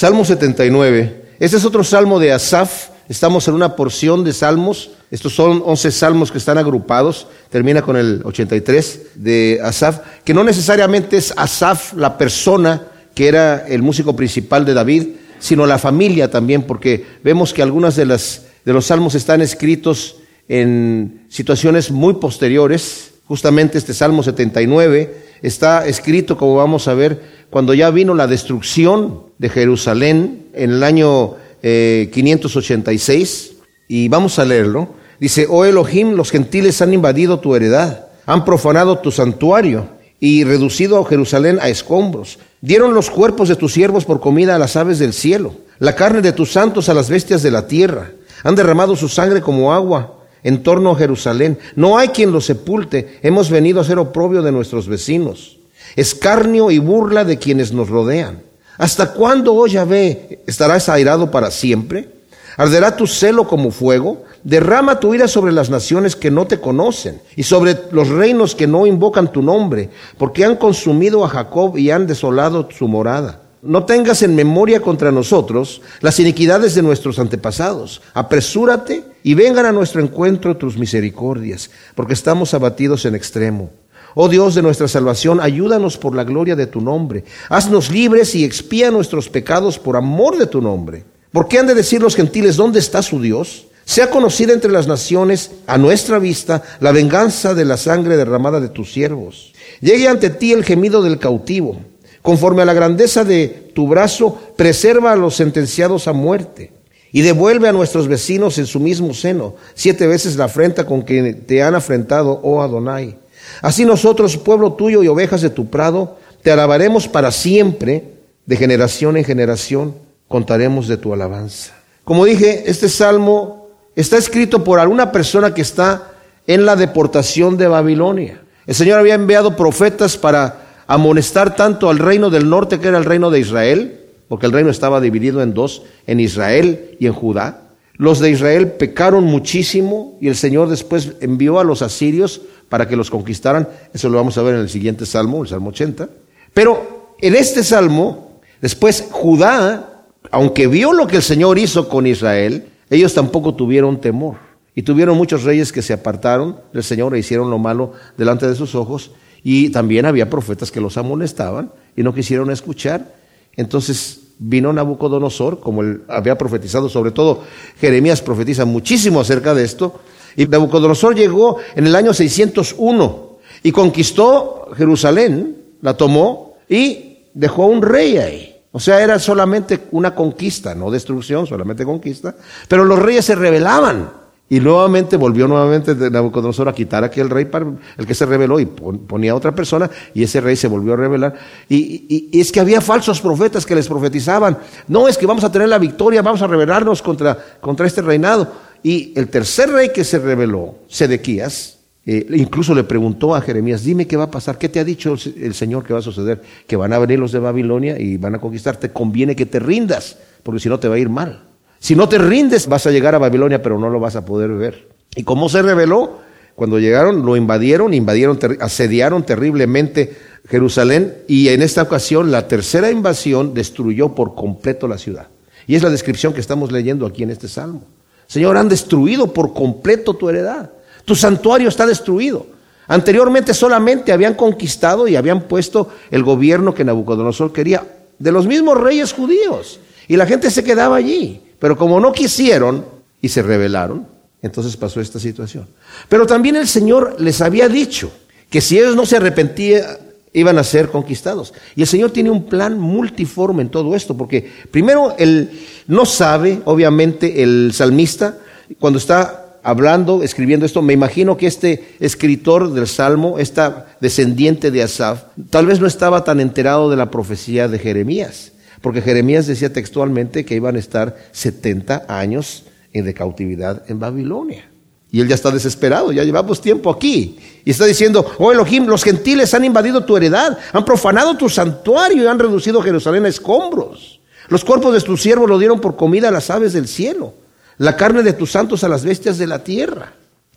Salmo 79. Este es otro salmo de Asaf. Estamos en una porción de salmos. Estos son 11 salmos que están agrupados. Termina con el 83 de Asaf, que no necesariamente es Asaf la persona que era el músico principal de David, sino la familia también, porque vemos que algunas de las de los salmos están escritos en situaciones muy posteriores. Justamente este Salmo 79 está escrito, como vamos a ver, cuando ya vino la destrucción de Jerusalén en el año 586. Eh, y vamos a leerlo. Dice, oh Elohim, los gentiles han invadido tu heredad, han profanado tu santuario y reducido a Jerusalén a escombros. Dieron los cuerpos de tus siervos por comida a las aves del cielo, la carne de tus santos a las bestias de la tierra. Han derramado su sangre como agua en torno a Jerusalén. No hay quien los sepulte. Hemos venido a ser oprobio de nuestros vecinos, escarnio y burla de quienes nos rodean. ¿Hasta cuándo, oh Yahvé, estarás airado para siempre? ¿Arderá tu celo como fuego? Derrama tu ira sobre las naciones que no te conocen y sobre los reinos que no invocan tu nombre, porque han consumido a Jacob y han desolado su morada. No tengas en memoria contra nosotros las iniquidades de nuestros antepasados. Apresúrate y vengan a nuestro encuentro tus misericordias, porque estamos abatidos en extremo. Oh Dios de nuestra salvación, ayúdanos por la gloria de tu nombre. Haznos libres y expía nuestros pecados por amor de tu nombre. ¿Por qué han de decir los gentiles dónde está su Dios? Sea conocida entre las naciones a nuestra vista la venganza de la sangre derramada de tus siervos. Llegue ante ti el gemido del cautivo Conforme a la grandeza de tu brazo, preserva a los sentenciados a muerte y devuelve a nuestros vecinos en su mismo seno siete veces la afrenta con que te han afrentado, oh Adonai. Así nosotros, pueblo tuyo y ovejas de tu prado, te alabaremos para siempre, de generación en generación, contaremos de tu alabanza. Como dije, este salmo está escrito por alguna persona que está en la deportación de Babilonia. El Señor había enviado profetas para amonestar tanto al reino del norte, que era el reino de Israel, porque el reino estaba dividido en dos, en Israel y en Judá. Los de Israel pecaron muchísimo y el Señor después envió a los asirios para que los conquistaran. Eso lo vamos a ver en el siguiente salmo, el salmo 80. Pero en este salmo, después Judá, aunque vio lo que el Señor hizo con Israel, ellos tampoco tuvieron temor. Y tuvieron muchos reyes que se apartaron del Señor e hicieron lo malo delante de sus ojos. Y también había profetas que los amonestaban y no quisieron escuchar. Entonces vino Nabucodonosor, como él había profetizado, sobre todo Jeremías profetiza muchísimo acerca de esto. Y Nabucodonosor llegó en el año 601 y conquistó Jerusalén, la tomó y dejó un rey ahí. O sea, era solamente una conquista, no destrucción, solamente conquista. Pero los reyes se rebelaban. Y nuevamente volvió nuevamente Nabucodonosor a quitar a aquel rey, el que se rebeló, y ponía a otra persona, y ese rey se volvió a rebelar. Y, es que había falsos profetas que les profetizaban, no, es que vamos a tener la victoria, vamos a rebelarnos contra, contra este reinado. Y el tercer rey que se rebeló, Sedequías, eh, incluso le preguntó a Jeremías, dime qué va a pasar, qué te ha dicho el Señor que va a suceder, que van a venir los de Babilonia y van a conquistar, te conviene que te rindas, porque si no te va a ir mal. Si no te rindes, vas a llegar a Babilonia, pero no lo vas a poder ver. ¿Y cómo se reveló? Cuando llegaron, lo invadieron, invadieron, asediaron terriblemente Jerusalén y en esta ocasión la tercera invasión destruyó por completo la ciudad. Y es la descripción que estamos leyendo aquí en este salmo. Señor, han destruido por completo tu heredad. Tu santuario está destruido. Anteriormente solamente habían conquistado y habían puesto el gobierno que Nabucodonosor quería de los mismos reyes judíos. Y la gente se quedaba allí. Pero como no quisieron y se rebelaron, entonces pasó esta situación. Pero también el Señor les había dicho que si ellos no se arrepentían, iban a ser conquistados. Y el Señor tiene un plan multiforme en todo esto, porque primero él no sabe, obviamente, el salmista, cuando está hablando, escribiendo esto, me imagino que este escritor del Salmo, esta descendiente de Asaf, tal vez no estaba tan enterado de la profecía de Jeremías. Porque Jeremías decía textualmente que iban a estar 70 años de cautividad en Babilonia. Y él ya está desesperado, ya llevamos tiempo aquí. Y está diciendo, oh Elohim, los gentiles han invadido tu heredad, han profanado tu santuario y han reducido Jerusalén a escombros. Los cuerpos de tus siervos lo dieron por comida a las aves del cielo, la carne de tus santos a las bestias de la tierra.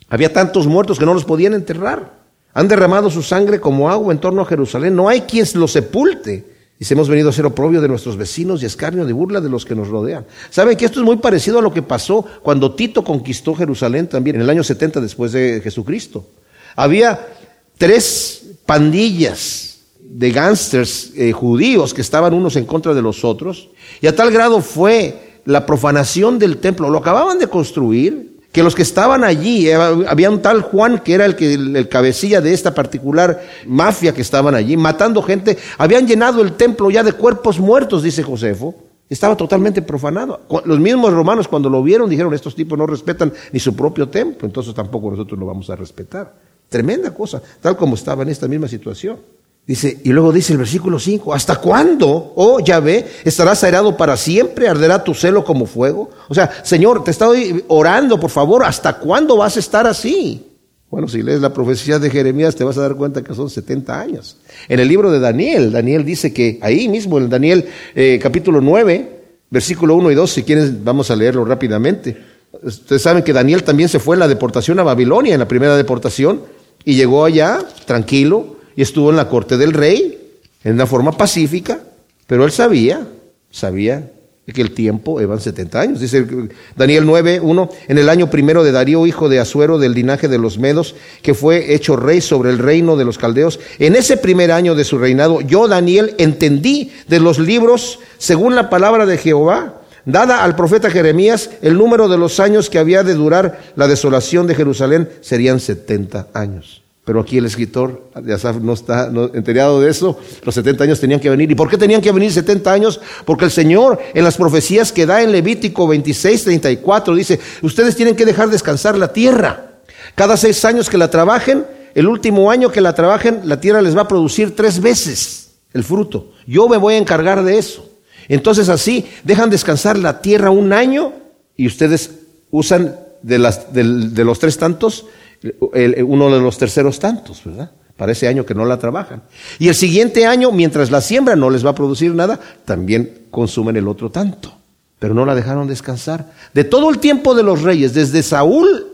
Había tantos muertos que no los podían enterrar. Han derramado su sangre como agua en torno a Jerusalén. No hay quien los sepulte. Dice, hemos venido a ser oprobio de nuestros vecinos y escarnio de burla de los que nos rodean. ¿Saben que esto es muy parecido a lo que pasó cuando Tito conquistó Jerusalén también en el año 70 después de Jesucristo? Había tres pandillas de gángsters eh, judíos que estaban unos en contra de los otros y a tal grado fue la profanación del templo. Lo acababan de construir, que los que estaban allí, eh, había un tal Juan que era el, que, el cabecilla de esta particular mafia que estaban allí, matando gente, habían llenado el templo ya de cuerpos muertos, dice Josefo. Estaba totalmente profanado. Los mismos romanos cuando lo vieron dijeron, estos tipos no respetan ni su propio templo, entonces tampoco nosotros lo vamos a respetar. Tremenda cosa, tal como estaba en esta misma situación. Dice, y luego dice el versículo 5, ¿hasta cuándo, oh Yahvé, estarás airado para siempre? ¿Arderá tu celo como fuego? O sea, Señor, te estoy orando, por favor, ¿hasta cuándo vas a estar así? Bueno, si lees la profecía de Jeremías te vas a dar cuenta que son 70 años. En el libro de Daniel, Daniel dice que ahí mismo, en Daniel eh, capítulo 9, versículo 1 y 2, si quieren vamos a leerlo rápidamente. Ustedes saben que Daniel también se fue en la deportación a Babilonia, en la primera deportación, y llegó allá tranquilo, y estuvo en la corte del rey en una forma pacífica, pero él sabía, sabía que el tiempo eran 70 años. Dice Daniel 9, 1, en el año primero de Darío, hijo de Asuero, del linaje de los Medos, que fue hecho rey sobre el reino de los caldeos, en ese primer año de su reinado, yo, Daniel, entendí de los libros, según la palabra de Jehová, dada al profeta Jeremías, el número de los años que había de durar la desolación de Jerusalén serían 70 años. Pero aquí el escritor de Asaf no está enterado de eso. Los 70 años tenían que venir. ¿Y por qué tenían que venir 70 años? Porque el Señor en las profecías que da en Levítico 26, 34 dice, ustedes tienen que dejar descansar la tierra. Cada seis años que la trabajen, el último año que la trabajen, la tierra les va a producir tres veces el fruto. Yo me voy a encargar de eso. Entonces así, dejan descansar la tierra un año y ustedes usan de, las, de los tres tantos uno de los terceros tantos, ¿verdad? Para ese año que no la trabajan. Y el siguiente año, mientras la siembra no les va a producir nada, también consumen el otro tanto. Pero no la dejaron descansar. De todo el tiempo de los reyes, desde Saúl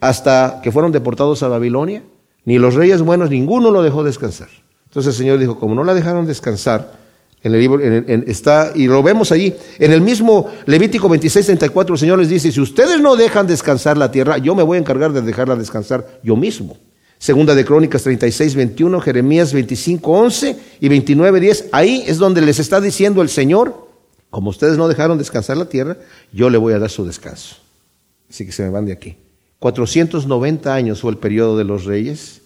hasta que fueron deportados a Babilonia, ni los reyes buenos, ninguno lo dejó descansar. Entonces el Señor dijo, como no la dejaron descansar, en el libro, está, y lo vemos allí, en el mismo Levítico 26, 34, el Señor les dice, si ustedes no dejan descansar la tierra, yo me voy a encargar de dejarla descansar yo mismo. Segunda de Crónicas 36, 21, Jeremías 25, 11 y 29, 10. Ahí es donde les está diciendo el Señor, como ustedes no dejaron descansar la tierra, yo le voy a dar su descanso. Así que se me van de aquí. 490 años fue el periodo de los reyes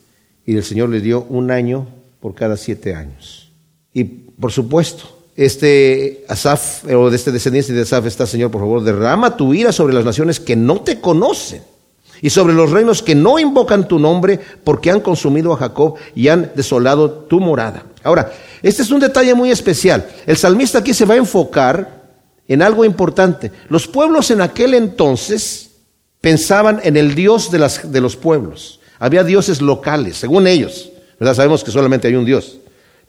y el Señor les dio un año por cada siete años. Y por supuesto, este Asaf, o de este descendiente de Asaf está, Señor, por favor, derrama tu ira sobre las naciones que no te conocen y sobre los reinos que no invocan tu nombre porque han consumido a Jacob y han desolado tu morada. Ahora, este es un detalle muy especial. El salmista aquí se va a enfocar en algo importante. Los pueblos en aquel entonces pensaban en el Dios de, las, de los pueblos. Había dioses locales, según ellos. ¿verdad? Sabemos que solamente hay un Dios.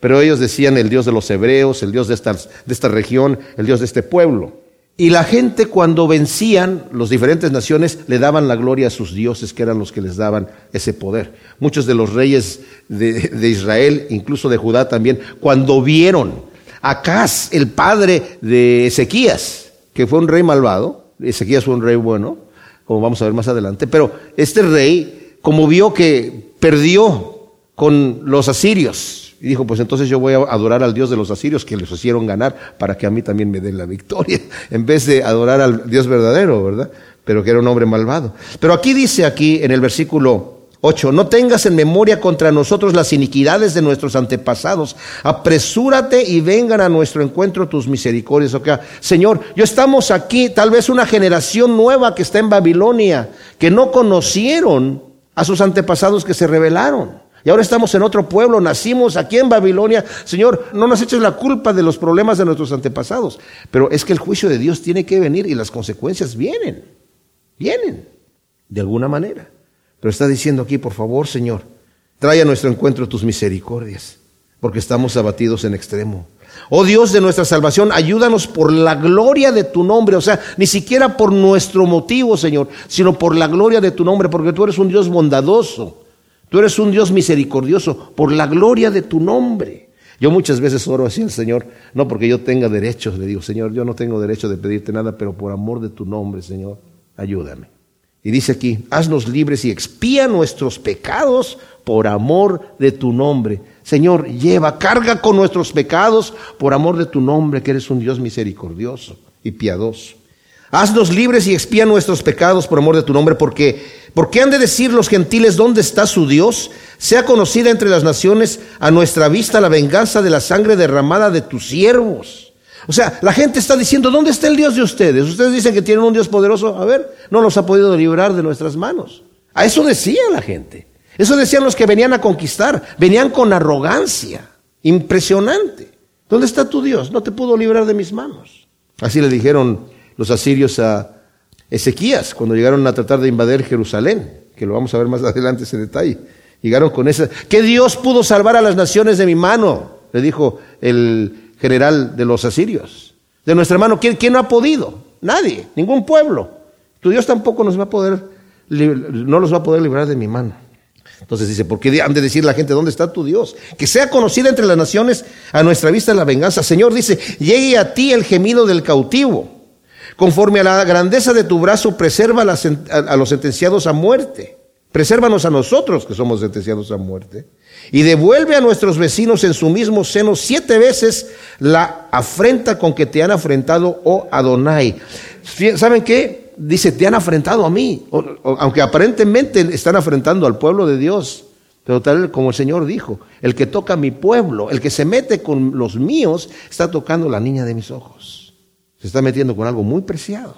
Pero ellos decían el Dios de los hebreos, el Dios de esta, de esta región, el Dios de este pueblo. Y la gente cuando vencían, las diferentes naciones le daban la gloria a sus dioses, que eran los que les daban ese poder. Muchos de los reyes de, Israel, incluso de Judá también, cuando vieron a Acaz, el padre de Ezequías, que fue un rey malvado, Ezequías fue un rey bueno, como vamos a ver más adelante, pero este rey, como vio que perdió con los asirios, y dijo, pues entonces yo voy a adorar al Dios de los asirios que les hicieron ganar para que a mí también me den la victoria, en vez de adorar al Dios verdadero, ¿verdad? Pero que era un hombre malvado. Pero aquí dice aquí en el versículo 8, no tengas en memoria contra nosotros las iniquidades de nuestros antepasados. Apresúrate y vengan a nuestro encuentro tus misericordias. O sea, Señor, yo estamos aquí, tal vez una generación nueva que está en Babilonia, que no conocieron a sus antepasados que se rebelaron. Y ahora estamos en otro pueblo, nacimos aquí en Babilonia. Señor, no nos eches la culpa de los problemas de nuestros antepasados. Pero es que el juicio de Dios tiene que venir y las consecuencias vienen. Vienen, de alguna manera. Pero está diciendo aquí, por favor, Señor, trae a nuestro encuentro tus misericordias, porque estamos abatidos en extremo. Oh Dios de nuestra salvación, ayúdanos por la gloria de tu nombre, o sea, ni siquiera por nuestro motivo, Señor, sino por la gloria de tu nombre, porque tú eres un Dios bondadoso. Tú eres un Dios misericordioso por la gloria de tu nombre. Yo muchas veces oro así al Señor, no porque yo tenga derechos, le digo, Señor, yo no tengo derecho de pedirte nada, pero por amor de tu nombre, Señor, ayúdame. Y dice aquí, haznos libres y expía nuestros pecados por amor de tu nombre. Señor, lleva, carga con nuestros pecados por amor de tu nombre, que eres un Dios misericordioso y piadoso. Haznos libres y expía nuestros pecados por amor de tu nombre, porque ¿por qué han de decir los gentiles dónde está su Dios? Sea conocida entre las naciones a nuestra vista la venganza de la sangre derramada de tus siervos. O sea, la gente está diciendo, ¿dónde está el Dios de ustedes? Ustedes dicen que tienen un Dios poderoso. A ver, no nos ha podido librar de nuestras manos. A eso decía la gente. Eso decían los que venían a conquistar. Venían con arrogancia. Impresionante. ¿Dónde está tu Dios? No te pudo librar de mis manos. Así le dijeron los asirios a Ezequías cuando llegaron a tratar de invadir Jerusalén, que lo vamos a ver más adelante ese detalle. Llegaron con esa, ¿qué Dios pudo salvar a las naciones de mi mano? Le dijo el general de los asirios. De nuestra mano, ¿quién, quién no ha podido? Nadie, ningún pueblo. Tu Dios tampoco nos va a poder, no los va a poder librar de mi mano. Entonces dice, ¿por qué han de decir la gente, ¿dónde está tu Dios? Que sea conocida entre las naciones a nuestra vista la venganza. Señor dice, llegue a ti el gemido del cautivo. Conforme a la grandeza de tu brazo, preserva a los sentenciados a muerte. Presérvanos a nosotros que somos sentenciados a muerte. Y devuelve a nuestros vecinos en su mismo seno siete veces la afrenta con que te han afrentado, oh Adonai. ¿Saben qué? dice, te han afrentado a mí, aunque aparentemente están afrentando al pueblo de Dios. Pero tal como el Señor dijo, el que toca a mi pueblo, el que se mete con los míos, está tocando la niña de mis ojos. Se está metiendo con algo muy preciado.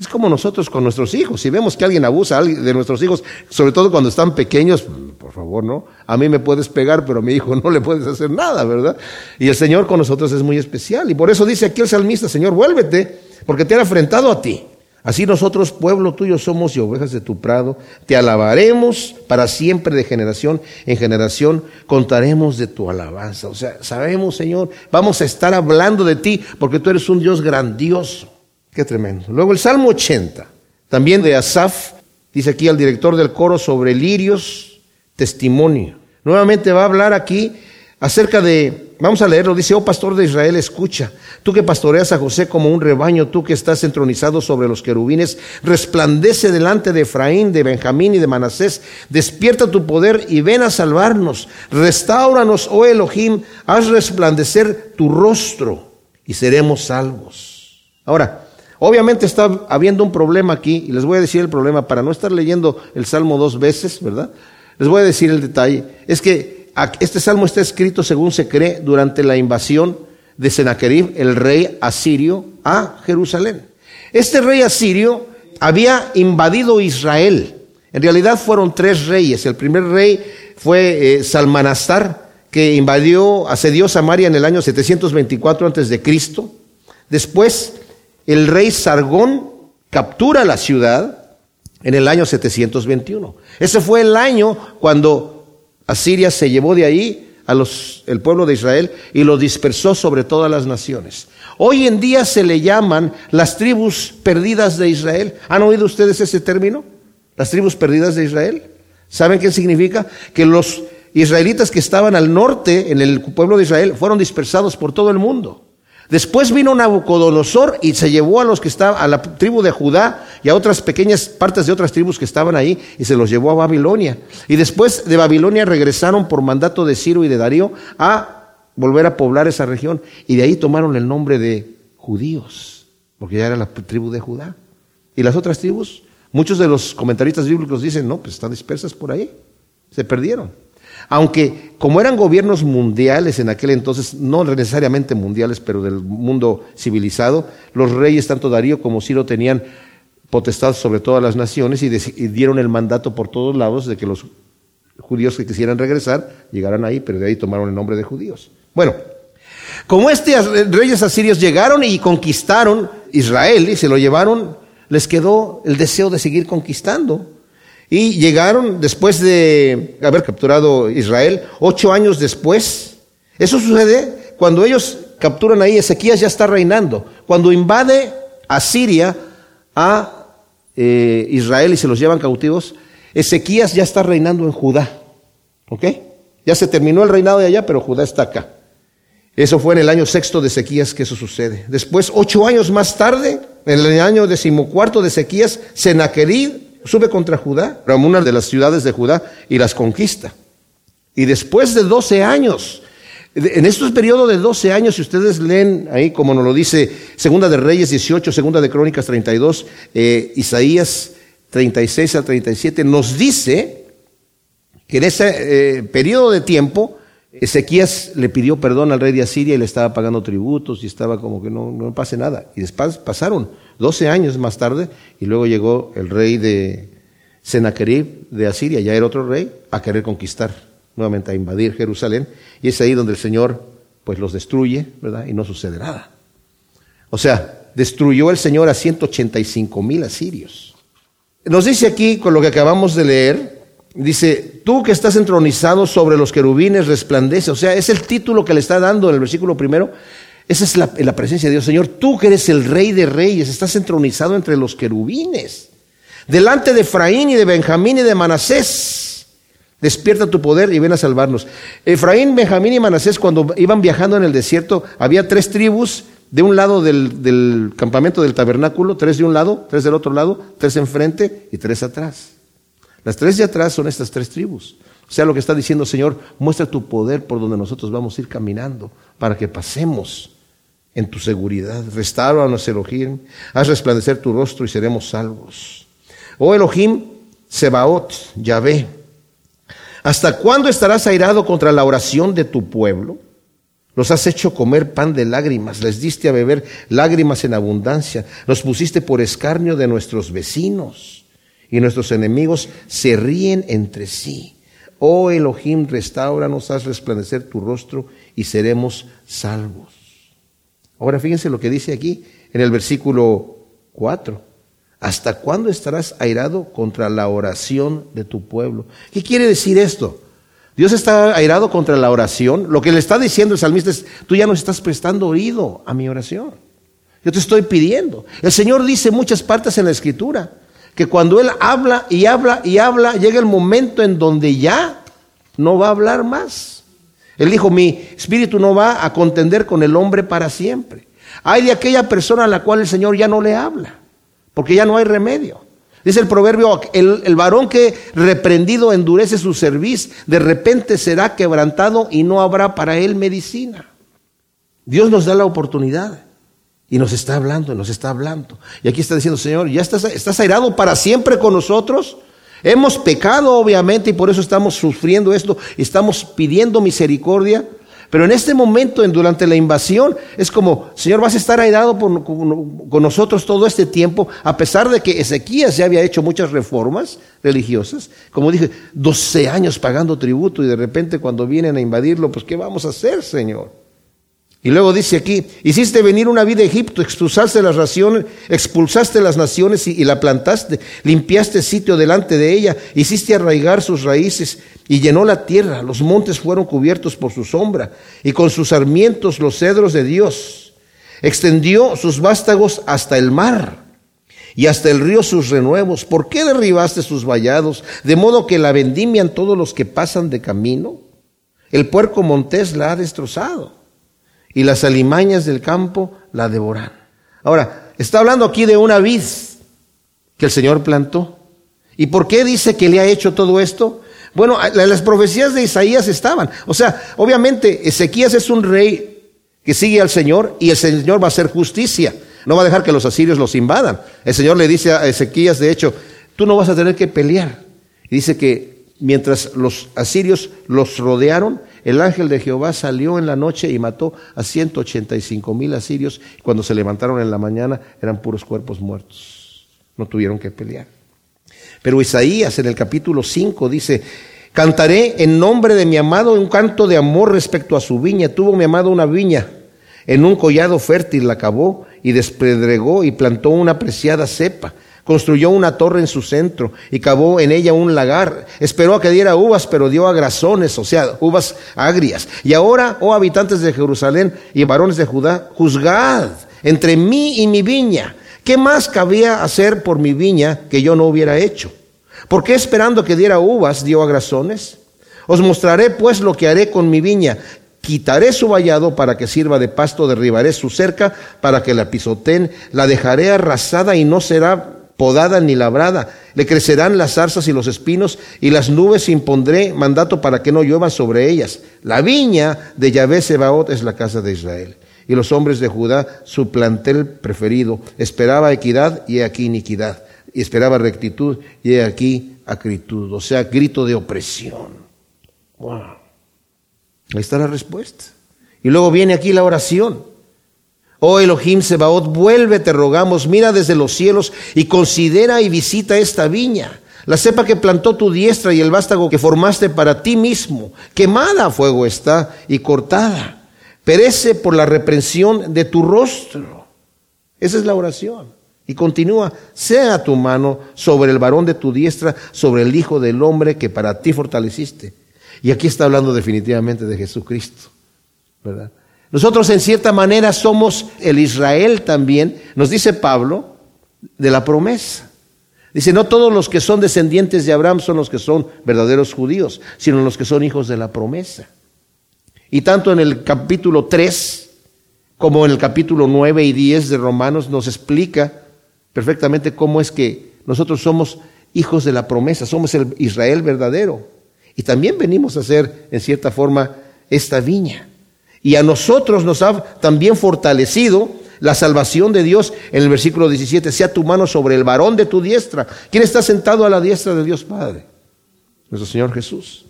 Es como nosotros con nuestros hijos. Si vemos que alguien abusa de nuestros hijos, sobre todo cuando están pequeños, por favor, ¿no? A mí me puedes pegar, pero a mi hijo no le puedes hacer nada, ¿verdad? Y el Señor con nosotros es muy especial. Y por eso dice aquí el salmista, Señor, vuélvete, porque te han afrentado a ti. Así nosotros, pueblo tuyo, somos y ovejas de tu prado. Te alabaremos para siempre de generación en generación. Contaremos de tu alabanza. O sea, sabemos, Señor, vamos a estar hablando de ti porque tú eres un Dios grandioso. Qué tremendo. Luego el Salmo 80, también de Asaf, dice aquí al director del coro sobre lirios, testimonio. Nuevamente va a hablar aquí acerca de, vamos a leerlo, dice, oh pastor de Israel, escucha, tú que pastoreas a José como un rebaño, tú que estás entronizado sobre los querubines, resplandece delante de Efraín, de Benjamín y de Manasés, despierta tu poder y ven a salvarnos, restauranos, oh Elohim, haz resplandecer tu rostro y seremos salvos. Ahora, obviamente está habiendo un problema aquí, y les voy a decir el problema, para no estar leyendo el Salmo dos veces, ¿verdad? Les voy a decir el detalle, es que este salmo está escrito, según se cree, durante la invasión de Sennacherib, el rey asirio, a Jerusalén. Este rey asirio había invadido Israel. En realidad fueron tres reyes. El primer rey fue eh, que invadió, asedió Samaria en el año 724 antes de Cristo. Después, el rey Sargón captura la ciudad en el año 721. Ese fue el año cuando Asiria se llevó de ahí a los, el pueblo de Israel y lo dispersó sobre todas las naciones. Hoy en día se le llaman las tribus perdidas de Israel. ¿Han oído ustedes ese término? Las tribus perdidas de Israel. ¿Saben qué significa? Que los israelitas que estaban al norte, en el pueblo de Israel, fueron dispersados por todo el mundo. Después vino Nabucodonosor y se llevó a los que estaban, a la tribu de Judá y a otras pequeñas partes de otras tribus que estaban ahí y se los llevó a Babilonia. Y después de Babilonia regresaron por mandato de Ciro y de Darío a volver a poblar esa región y de ahí tomaron el nombre de judíos, porque ya era la tribu de Judá. Y las otras tribus, muchos de los comentaristas bíblicos dicen, no, pues están dispersas por ahí, se perdieron. Aunque como eran gobiernos mundiales en aquel entonces, no necesariamente mundiales, pero del mundo civilizado, los reyes, tanto Darío como Ciro, tenían potestad sobre todas las naciones y, dieron el mandato por todos lados de que los judíos que quisieran regresar llegaran ahí, pero de ahí tomaron el nombre de judíos. Bueno, como estos reyes asirios llegaron y conquistaron Israel y se lo llevaron, les quedó el deseo de seguir conquistando. Y llegaron después de haber capturado Israel, ocho años después. Eso sucede cuando ellos capturan ahí, Ezequías ya está reinando. Cuando invade a Siria a eh, Israel y se los llevan cautivos, Ezequías ya está reinando en Judá. ¿Ok? Ya se terminó el reinado de allá, pero Judá está acá. Eso fue en el año sexto de Ezequías que eso sucede. Después, ocho años más tarde, en el año decimocuarto de Ezequías, Senaquerib sube contra Judá, una de las ciudades de Judá, y las conquista. Y después de doce años, en estos periodos de 12 años, si ustedes leen ahí, como nos lo dice Segunda de Reyes 18, Segunda de Crónicas 32, eh, Isaías 36 a 37, nos dice que en ese eh, periodo de tiempo, Ezequías le pidió perdón al rey de Asiria y le estaba pagando tributos y estaba como que no, no pase nada. Y después pasaron 12 años más tarde y luego llegó el rey de Sennacherib de Asiria, ya era otro rey, a querer conquistar nuevamente a invadir Jerusalén, y es ahí donde el Señor pues los destruye, ¿verdad? Y no sucede nada. O sea, destruyó el Señor a 185 mil asirios. Nos dice aquí, con lo que acabamos de leer, dice, tú que estás entronizado sobre los querubines, resplandece. O sea, es el título que le está dando en el versículo primero. Esa es la, presencia de Dios. Señor, tú que eres el rey de reyes, estás entronizado entre los querubines. Delante de Efraín y de Benjamín y de Manasés Despierta tu poder y ven a salvarnos. Efraín, Benjamín y Manasés, cuando iban viajando en el desierto, había tres tribus de un lado del, campamento del tabernáculo, tres de un lado, tres del otro lado, tres enfrente y tres atrás. Las tres de atrás son estas tres tribus. O sea, lo que está diciendo, Señor, muestra tu poder por donde nosotros vamos a ir caminando para que pasemos en tu seguridad. Restauranos, Elohim. Haz resplandecer tu rostro y seremos salvos. Oh Elohim, Sebaot, Yahvé ¿Hasta cuándo estarás airado contra la oración de tu pueblo? Los has hecho comer pan de lágrimas, les diste a beber lágrimas en abundancia, los pusiste por escarnio de nuestros vecinos y nuestros enemigos se ríen entre sí. Oh Elohim, restauranos, haz resplandecer tu rostro y seremos salvos. Ahora fíjense lo que dice aquí en el versículo 4. ¿Hasta cuándo estarás airado contra la oración de tu pueblo? ¿Qué quiere decir esto? Dios está airado contra la oración. Lo que le está diciendo el salmista es, tú ya no estás prestando oído a mi oración. Yo te estoy pidiendo. El Señor dice muchas partes en la escritura que cuando Él habla y habla y habla, llega el momento en donde ya no va a hablar más. Él dijo, mi espíritu no va a contender con el hombre para siempre. Hay de aquella persona a la cual el Señor ya no le habla porque ya no hay remedio. Dice el proverbio, el, varón que reprendido endurece su cerviz, de repente será quebrantado y no habrá para él medicina. Dios nos da la oportunidad y nos está hablando, nos está hablando. Y aquí está diciendo, Señor, ¿ya estás, estás airado para siempre con nosotros? Hemos pecado, obviamente, y por eso estamos sufriendo esto, estamos pidiendo misericordia. Pero en este momento, en, durante la invasión, es como, Señor, vas a estar airado con, nosotros todo este tiempo, a pesar de que Ezequías ya había hecho muchas reformas religiosas. Como dije, 12 años pagando tributo y de repente cuando vienen a invadirlo, pues ¿qué vamos a hacer, Señor? Y luego dice aquí, hiciste venir una vida a Egipto, expulsaste las naciones, expulsaste las naciones y, la plantaste, limpiaste sitio delante de ella, hiciste arraigar sus raíces y llenó la tierra, los montes fueron cubiertos por su sombra y con sus sarmientos los cedros de Dios. Extendió sus vástagos hasta el mar y hasta el río sus renuevos. ¿Por qué derribaste sus vallados? De modo que la vendimian todos los que pasan de camino. El puerco montés la ha destrozado y las alimañas del campo la devoran. Ahora, está hablando aquí de una vid que el Señor plantó. ¿Y por qué dice que le ha hecho todo esto? Bueno, las profecías de Isaías estaban. O sea, obviamente Ezequías es un rey que sigue al Señor y el Señor va a hacer justicia. No va a dejar que los asirios los invadan. El Señor le dice a Ezequías, de hecho, tú no vas a tener que pelear. Y dice que mientras los asirios los rodearon, el ángel de Jehová salió en la noche y mató a 185 mil asirios. Cuando se levantaron en la mañana eran puros cuerpos muertos. No tuvieron que pelear. Pero Isaías en el capítulo 5 dice, cantaré en nombre de mi amado un canto de amor respecto a su viña. Tuvo mi amado una viña. En un collado fértil la cavó y despedregó y plantó una preciada cepa Construyó una torre en su centro y cavó en ella un lagar. Esperó a que diera uvas, pero dio agrazones, o sea, uvas agrias. Y ahora, oh habitantes de Jerusalén y varones de Judá, juzgad entre mí y mi viña. ¿Qué más cabía hacer por mi viña que yo no hubiera hecho? ¿Por qué esperando que diera uvas dio agrazones? Os mostraré pues lo que haré con mi viña. quitaré su vallado para que sirva de pasto, derribaré su cerca para que la pisoteen, la dejaré arrasada y no será podada ni labrada. Le crecerán las zarzas y los espinos, y las nubes impondré mandato para que no llueva sobre ellas. La viña de Yahvé Sebaot es la casa de Israel. Y los hombres de Judá, su plantel preferido, esperaba equidad y aquí iniquidad. Y esperaba rectitud y aquí acritud. O sea, grito de opresión. Wow. Ahí está la respuesta. Y luego viene aquí la oración. Oh Elohim Sebaot, vuelve, te rogamos, mira desde los cielos y considera y visita esta viña. La cepa que plantó tu diestra y el vástago que formaste para ti mismo, quemada a fuego está y cortada. Perece por la reprensión de tu rostro. Esa es la oración. Y continúa, sea tu mano sobre el varón de tu diestra, sobre el Hijo del Hombre que para ti fortaleciste. Y aquí está hablando definitivamente de Jesucristo, ¿verdad? Nosotros en cierta manera somos el Israel también, nos dice Pablo, de la promesa. Dice, no todos los que son descendientes de Abraham son los que son verdaderos judíos, sino los que son hijos de la promesa. Y tanto en el capítulo 3 como en el capítulo 9 y 10 de Romanos nos explica perfectamente cómo es que nosotros somos hijos de la promesa, somos el Israel verdadero. Y también venimos a ser, en cierta forma, esta viña. Y a nosotros nos ha también fortalecido la salvación de Dios en el versículo 17, sea tu mano sobre el varón de tu diestra. ¿Quién está sentado a la diestra de Dios Padre? Nuestro Señor Jesús.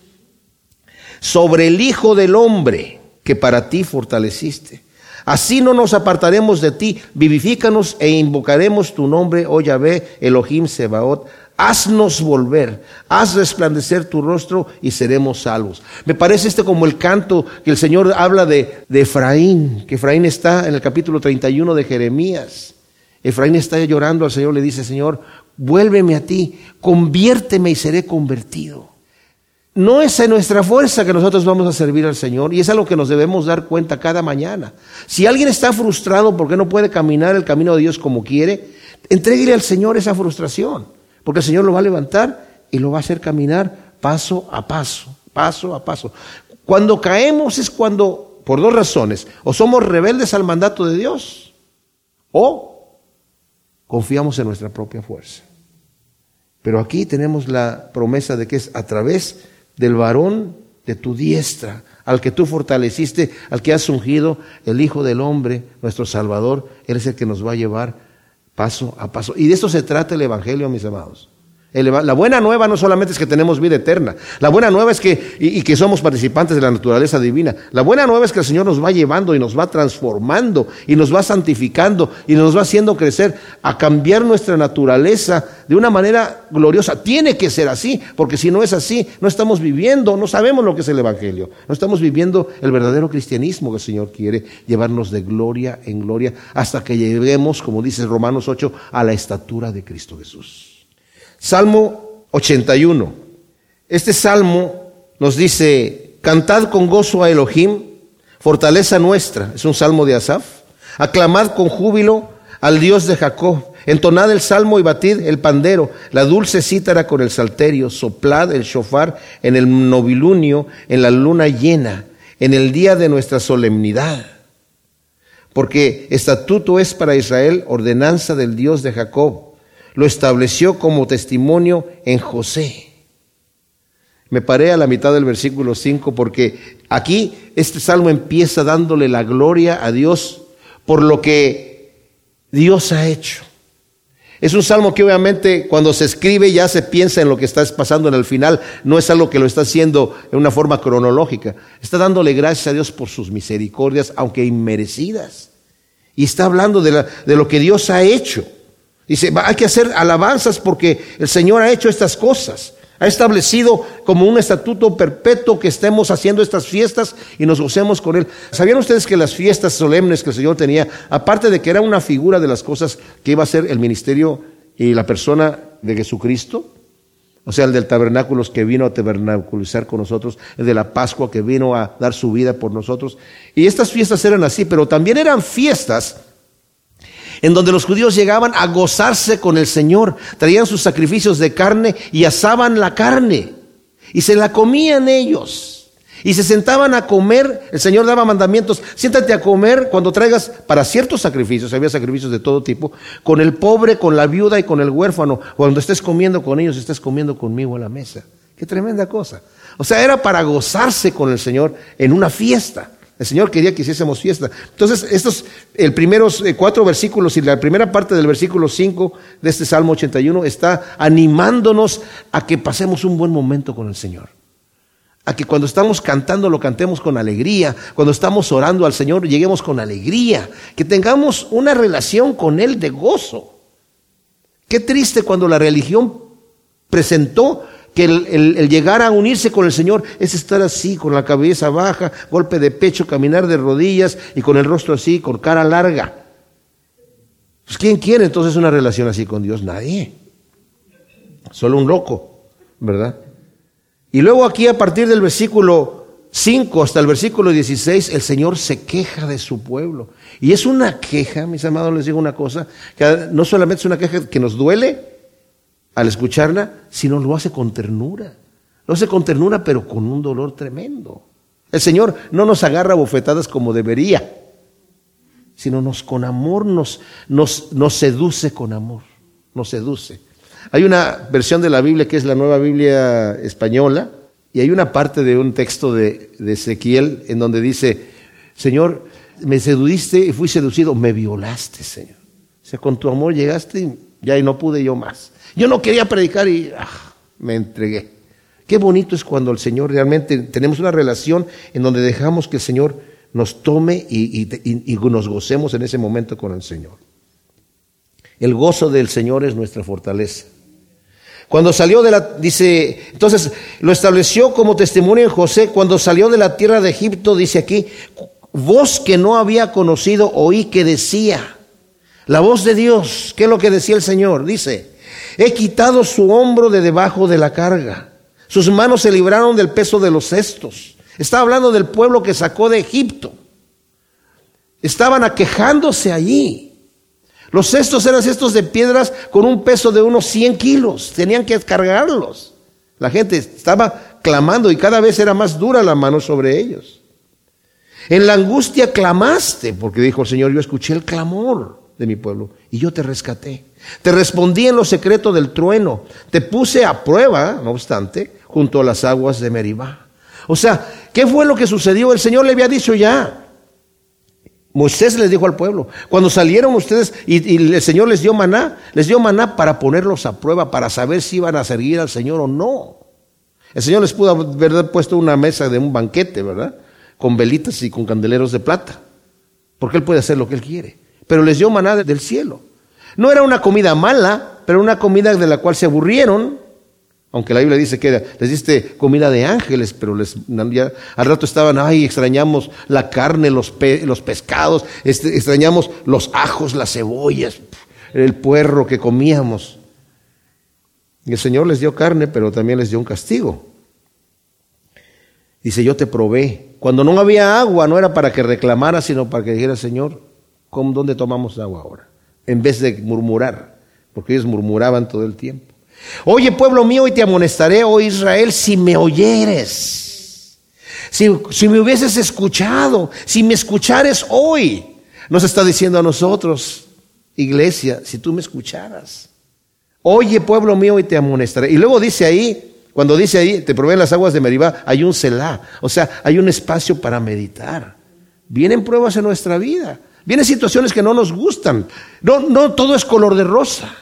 Sobre el Hijo del Hombre que para ti fortaleciste. Así no nos apartaremos de ti, vivifícanos e invocaremos tu nombre, oh Yahvé, Elohim Sebaot, haznos volver, haz resplandecer tu rostro y seremos salvos. Me parece este como el canto que el Señor habla de, Efraín, que Efraín está en el capítulo 31 de Jeremías. Efraín está llorando al Señor, le dice, Señor, vuélveme a ti, conviérteme y seré convertido. No es en nuestra fuerza que nosotros vamos a servir al Señor y es algo que nos debemos dar cuenta cada mañana. Si alguien está frustrado porque no puede caminar el camino de Dios como quiere, entréguele al Señor esa frustración. Porque el Señor lo va a levantar y lo va a hacer caminar paso a paso, paso a paso. Cuando caemos es cuando, por dos razones, o somos rebeldes al mandato de Dios, o confiamos en nuestra propia fuerza. Pero aquí tenemos la promesa de que es a través del varón de tu diestra, al que tú fortaleciste, al que has ungido, el Hijo del Hombre, nuestro Salvador, Él es el que nos va a llevar paso a paso. Y de eso se trata el Evangelio, mis amados. La buena nueva no solamente es que tenemos vida eterna, la buena nueva es que, y, que somos participantes de la naturaleza divina, la buena nueva es que el Señor nos va llevando y nos va transformando y nos va santificando y nos va haciendo crecer a cambiar nuestra naturaleza de una manera gloriosa. Tiene que ser así, porque si no es así, no estamos viviendo, no sabemos lo que es el Evangelio, no estamos viviendo el verdadero cristianismo que el Señor quiere llevarnos de gloria en gloria hasta que lleguemos, como dice Romanos 8, a la estatura de Cristo Jesús. Salmo 81. Este salmo nos dice, cantad con gozo a Elohim, fortaleza nuestra, es un salmo de Asaf, aclamad con júbilo al Dios de Jacob, entonad el salmo y batid el pandero, la dulce cítara con el salterio, soplad el shofar en el novilunio, en la luna llena, en el día de nuestra solemnidad. Porque estatuto es para Israel ordenanza del Dios de Jacob lo estableció como testimonio en José. Me paré a la mitad del versículo 5 porque aquí este salmo empieza dándole la gloria a Dios por lo que Dios ha hecho. Es un salmo que obviamente cuando se escribe ya se piensa en lo que está pasando en el final, no es algo que lo está haciendo en una forma cronológica. Está dándole gracias a Dios por sus misericordias, aunque inmerecidas. Y está hablando de, de lo que Dios ha hecho. Dice, hay que hacer alabanzas porque el Señor ha hecho estas cosas. Ha establecido como un estatuto perpetuo que estemos haciendo estas fiestas y nos gocemos con Él. ¿Sabían ustedes que las fiestas solemnes que el Señor tenía, aparte de que era una figura de las cosas que iba a ser el ministerio y la persona de Jesucristo, o sea, el del tabernáculo que vino a tabernaculizar con nosotros, el de la Pascua que vino a dar su vida por nosotros. Y estas fiestas eran así, pero también eran fiestas en donde los judíos llegaban a gozarse con el Señor, traían sus sacrificios de carne y asaban la carne y se la comían ellos. Y se sentaban a comer, el Señor daba mandamientos, siéntate a comer cuando traigas para ciertos sacrificios, había sacrificios de todo tipo, con el pobre, con la viuda y con el huérfano. Cuando estés comiendo con ellos, estés comiendo conmigo a la mesa. Qué tremenda cosa. O sea, era para gozarse con el Señor en una fiesta. El Señor quería que hiciésemos fiesta. Entonces, estos, el primeros eh, cuatro versículos y la primera parte del versículo 5 de este Salmo 81 está animándonos a que pasemos un buen momento con el Señor a que cuando estamos cantando lo cantemos con alegría, cuando estamos orando al Señor lleguemos con alegría, que tengamos una relación con Él de gozo. Qué triste cuando la religión presentó que el, llegar a unirse con el Señor es estar así, con la cabeza baja, golpe de pecho, caminar de rodillas y con el rostro así, con cara larga. Pues ¿quién quiere entonces una relación así con Dios? Nadie. Solo un loco, ¿verdad? Y luego aquí a partir del versículo 5 hasta el versículo 16, el Señor se queja de su pueblo. Y es una queja, mis amados, les digo una cosa, que no solamente es una queja que nos duele al escucharla, sino lo hace con ternura. Lo hace con ternura, pero con un dolor tremendo. El Señor no nos agarra bofetadas como debería, sino nos con amor nos, nos, nos seduce con amor, nos seduce. Hay una versión de la Biblia que es la nueva Biblia española y hay una parte de un texto de, Ezequiel en donde dice, Señor, me sedujiste y fui seducido, me violaste, Señor. O sea, con tu amor llegaste y ya y no pude yo más. Yo no quería predicar y ah, me entregué. Qué bonito es cuando el Señor realmente tenemos una relación en donde dejamos que el Señor nos tome y nos gocemos en ese momento con el Señor. El gozo del Señor es nuestra fortaleza. Cuando salió de la, dice, entonces lo estableció como testimonio en José, cuando salió de la tierra de Egipto, dice aquí, voz que no había conocido, oí que decía, la voz de Dios, ¿qué es lo que decía el Señor? Dice, he quitado su hombro de debajo de la carga, sus manos se libraron del peso de los cestos. Está hablando del pueblo que sacó de Egipto. Estaban aquejándose allí. Los cestos eran cestos de piedras con un peso de unos 100 kilos. Tenían que cargarlos. La gente estaba clamando y cada vez era más dura la mano sobre ellos. En la angustia clamaste, porque dijo el Señor, yo escuché el clamor de mi pueblo y yo te rescaté. Te respondí en lo secreto del trueno. Te puse a prueba, no obstante, junto a las aguas de Meribá. O sea, ¿qué fue lo que sucedió? El Señor le había dicho ya, Moisés les dijo al pueblo, cuando salieron ustedes y, el Señor les dio maná, les dio maná para ponerlos a prueba, para saber si iban a seguir al Señor o no. El Señor les pudo haber puesto una mesa de un banquete, ¿verdad? Con velitas y con candeleros de plata, porque Él puede hacer lo que Él quiere. Pero les dio maná del cielo. No era una comida mala, pero una comida de la cual se aburrieron aunque la Biblia dice que les diste comida de ángeles, pero al rato estaban, ay, extrañamos la carne, los, los pescados, este, extrañamos los ajos, las cebollas, el puerro que comíamos. Y el Señor les dio carne, pero también les dio un castigo. Dice, yo te probé. Cuando no había agua, no era para que reclamara, sino para que dijera, Señor, ¿dónde tomamos agua ahora? En vez de murmurar, porque ellos murmuraban todo el tiempo. Oye, pueblo mío, y te amonestaré, oh Israel, si me oyeres, si, si me hubieses escuchado, si me escuchares hoy. Nos está diciendo a nosotros, iglesia, si tú me escucharas. Oye, pueblo mío, y te amonestaré. Y luego dice ahí, cuando dice ahí, te proveen las aguas de Meribá, hay un Selah. O sea, hay un espacio para meditar. Vienen pruebas en nuestra vida. Vienen situaciones que no nos gustan. No, no todo es color de rosa.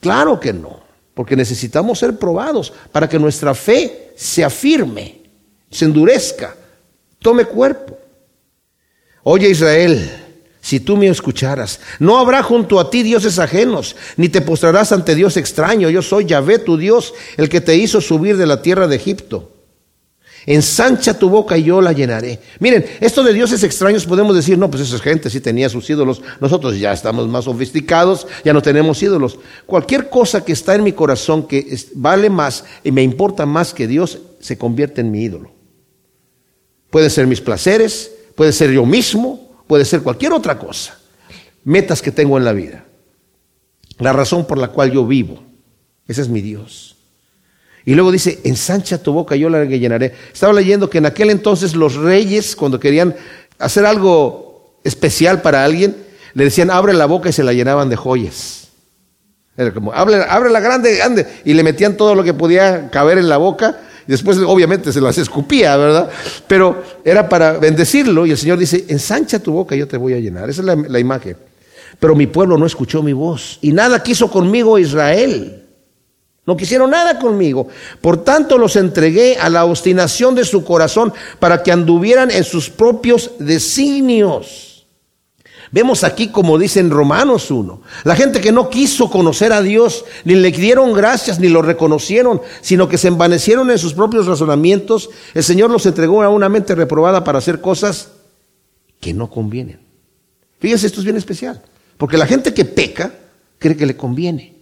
Claro que no porque necesitamos ser probados para que nuestra fe se afirme, se endurezca, tome cuerpo. Oye Israel, si tú me escucharas, no habrá junto a ti dioses ajenos, ni te postrarás ante Dios extraño. Yo soy Yahvé, tu Dios, el que te hizo subir de la tierra de Egipto. Ensancha tu boca y yo la llenaré. Miren, esto de dioses extraños podemos decir, no, pues esa gente sí tenía sus ídolos. Nosotros ya estamos más sofisticados, ya no tenemos ídolos. Cualquier cosa que está en mi corazón que vale más y me importa más que Dios, se convierte en mi ídolo. Puede ser mis placeres, puede ser yo mismo, puede ser cualquier otra cosa. Metas que tengo en la vida. La razón por la cual yo vivo. Ese es mi Dios. Y luego dice, ensancha tu boca, yo la llenaré. Estaba leyendo que en aquel entonces los reyes, cuando querían hacer algo especial para alguien, le decían, abre la boca y se la llenaban de joyas. Era como, abre, la grande, grande. Y le metían todo lo que podía caber en la boca. Después, obviamente, se las escupía, ¿verdad? Pero era para bendecirlo. Y el Señor dice, ensancha tu boca, yo te voy a llenar. Esa es la imagen. Pero mi pueblo no escuchó mi voz. Y nada quiso conmigo Israel. No quisieron nada conmigo. Por tanto los entregué a la obstinación de su corazón para que anduvieran en sus propios designios. Vemos aquí como dice en Romanos 1, la gente que no quiso conocer a Dios, ni le dieron gracias, ni lo reconocieron, sino que se envanecieron en sus propios razonamientos, el Señor los entregó a una mente reprobada para hacer cosas que no convienen. Fíjense, esto es bien especial, porque la gente que peca cree que le conviene.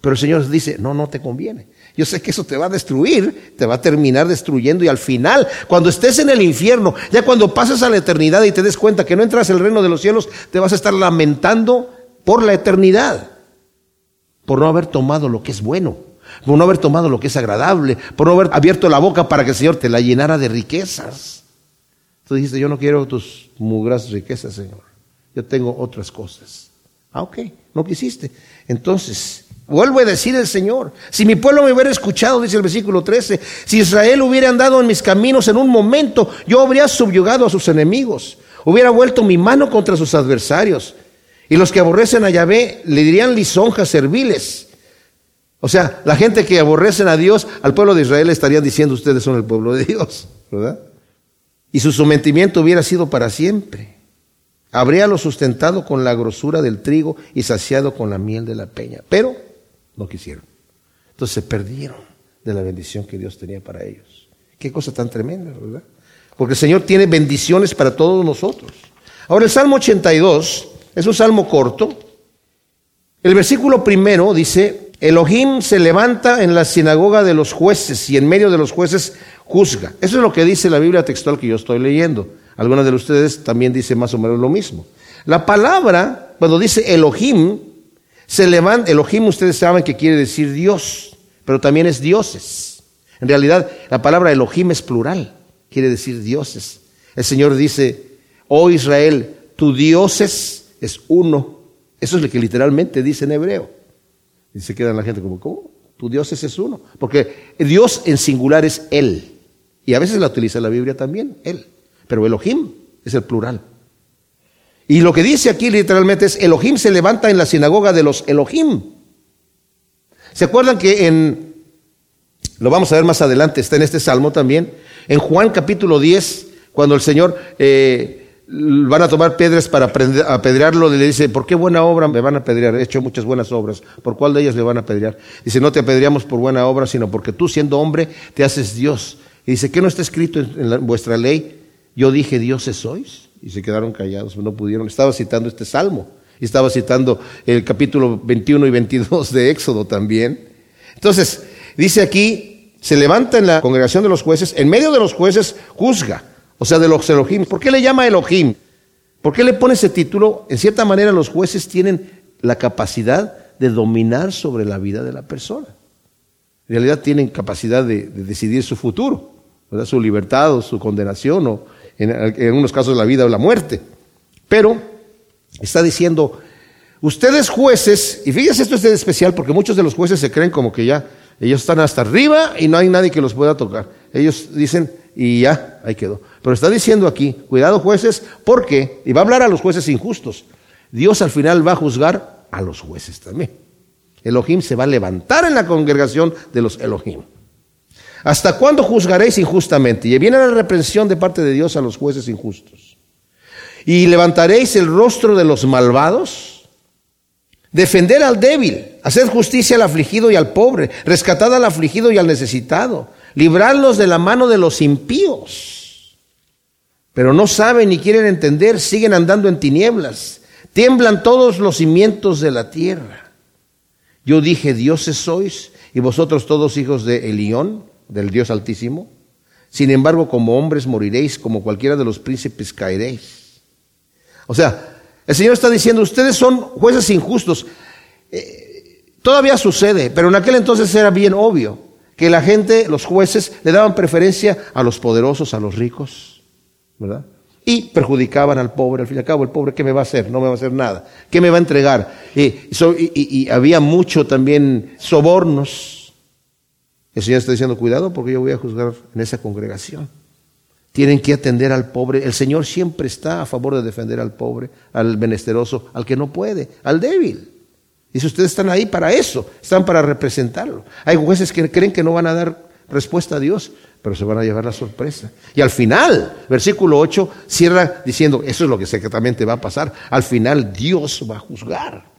Pero el Señor dice, no, no te conviene. Yo sé que eso te va a destruir, te va a terminar destruyendo y al final, cuando estés en el infierno, ya cuando pases a la eternidad y te des cuenta que no entras al reino de los cielos, te vas a estar lamentando por la eternidad, por no haber tomado lo que es bueno, por no haber tomado lo que es agradable, por no haber abierto la boca para que el Señor te la llenara de riquezas. Tú dijiste, yo no quiero tus mugras riquezas, Señor. Yo tengo otras cosas. Ah, ok, no quisiste. Entonces, Vuelvo a decir el Señor, si mi pueblo me hubiera escuchado, dice el versículo 13, si Israel hubiera andado en mis caminos en un momento, yo habría subyugado a sus enemigos, hubiera vuelto mi mano contra sus adversarios. Y los que aborrecen a Yahvé le dirían lisonjas serviles. O sea, la gente que aborrecen a Dios, al pueblo de Israel estarían diciendo ustedes son el pueblo de Dios, ¿verdad? Y su sometimiento hubiera sido para siempre. Habríalo sustentado con la grosura del trigo y saciado con la miel de la peña. Pero no quisieron. Entonces se perdieron de la bendición que Dios tenía para ellos. Qué cosa tan tremenda, ¿verdad? Porque el Señor tiene bendiciones para todos nosotros. Ahora el Salmo 82 es un salmo corto. El versículo primero dice, Elohim se levanta en la sinagoga de los jueces y en medio de los jueces juzga. Eso es lo que dice la Biblia textual que yo estoy leyendo. Algunas de ustedes también dice más o menos lo mismo. La palabra, cuando dice Elohim, se levanta, Elohim ustedes saben que quiere decir Dios, pero también es dioses. En realidad la palabra Elohim es plural, quiere decir dioses. El Señor dice, oh Israel, tu dioses es uno. Eso es lo que literalmente dice en hebreo. Y se queda la gente como, ¿cómo? Tu dioses es uno. Porque Dios en singular es Él. Y a veces la utiliza la Biblia también, Él. Pero Elohim es el plural. Y lo que dice aquí literalmente es, Elohim se levanta en la sinagoga de los Elohim. ¿Se acuerdan que en, lo vamos a ver más adelante, está en este salmo también, en Juan capítulo 10, cuando el Señor eh, van a tomar piedras para apedrearlo, le dice, ¿por qué buena obra me van a apedrear? He hecho muchas buenas obras, ¿por cuál de ellas le van a apedrear? Dice, no te apedreamos por buena obra, sino porque tú siendo hombre te haces Dios. Y dice, ¿qué no está escrito en, vuestra ley? Yo dije, dioses sois y se quedaron callados, no pudieron. Estaba citando este salmo y estaba citando el capítulo 21 y 22 de Éxodo también. Entonces, dice aquí, se levanta en la congregación de los jueces, en medio de los jueces juzga, o sea, de los Elohim. ¿Por qué le llama Elohim? ¿Por qué le pone ese título? En cierta manera los jueces tienen la capacidad de dominar sobre la vida de la persona. En realidad tienen capacidad de, decidir su futuro, su libertad o su condenación o, en, algunos casos la vida o la muerte. Pero está diciendo, ustedes jueces, y fíjense esto es especial porque muchos de los jueces se creen como que ya ellos están hasta arriba y no hay nadie que los pueda tocar. Ellos dicen, y ya, ahí quedó. Pero está diciendo aquí, cuidado jueces, porque, y va a hablar a los jueces injustos, Dios al final va a juzgar a los jueces también. Elohim se va a levantar en la congregación de los Elohim. ¿Hasta cuándo juzgaréis injustamente? Y viene la reprensión de parte de Dios a los jueces injustos. Y levantaréis el rostro de los malvados. Defender al débil, hacer justicia al afligido y al pobre, rescatar al afligido y al necesitado, librarlos de la mano de los impíos. Pero no saben ni quieren entender, siguen andando en tinieblas, tiemblan todos los cimientos de la tierra. Yo dije, dioses sois, y vosotros todos hijos de Elión del Dios Altísimo. Sin embargo, como hombres moriréis, como cualquiera de los príncipes caeréis. O sea, el Señor está diciendo, ustedes son jueces injustos. Eh, todavía sucede, pero en aquel entonces era bien obvio que la gente, los jueces, le daban preferencia a los poderosos, a los ricos, ¿verdad? Y perjudicaban al pobre. Al fin y al cabo, el pobre, ¿qué me va a hacer? No me va a hacer nada. ¿Qué me va a entregar? Y, había mucho también sobornos. El Señor está diciendo, cuidado porque yo voy a juzgar en esa congregación. Tienen que atender al pobre. El Señor siempre está a favor de defender al pobre, al menesteroso, al que no puede, al débil. Y si ustedes están ahí para eso, están para representarlo. Hay jueces que creen que no van a dar respuesta a Dios, pero se van a llevar la sorpresa. Y al final, versículo 8, cierra diciendo, eso es lo que secretamente va a pasar. Al final Dios va a juzgar.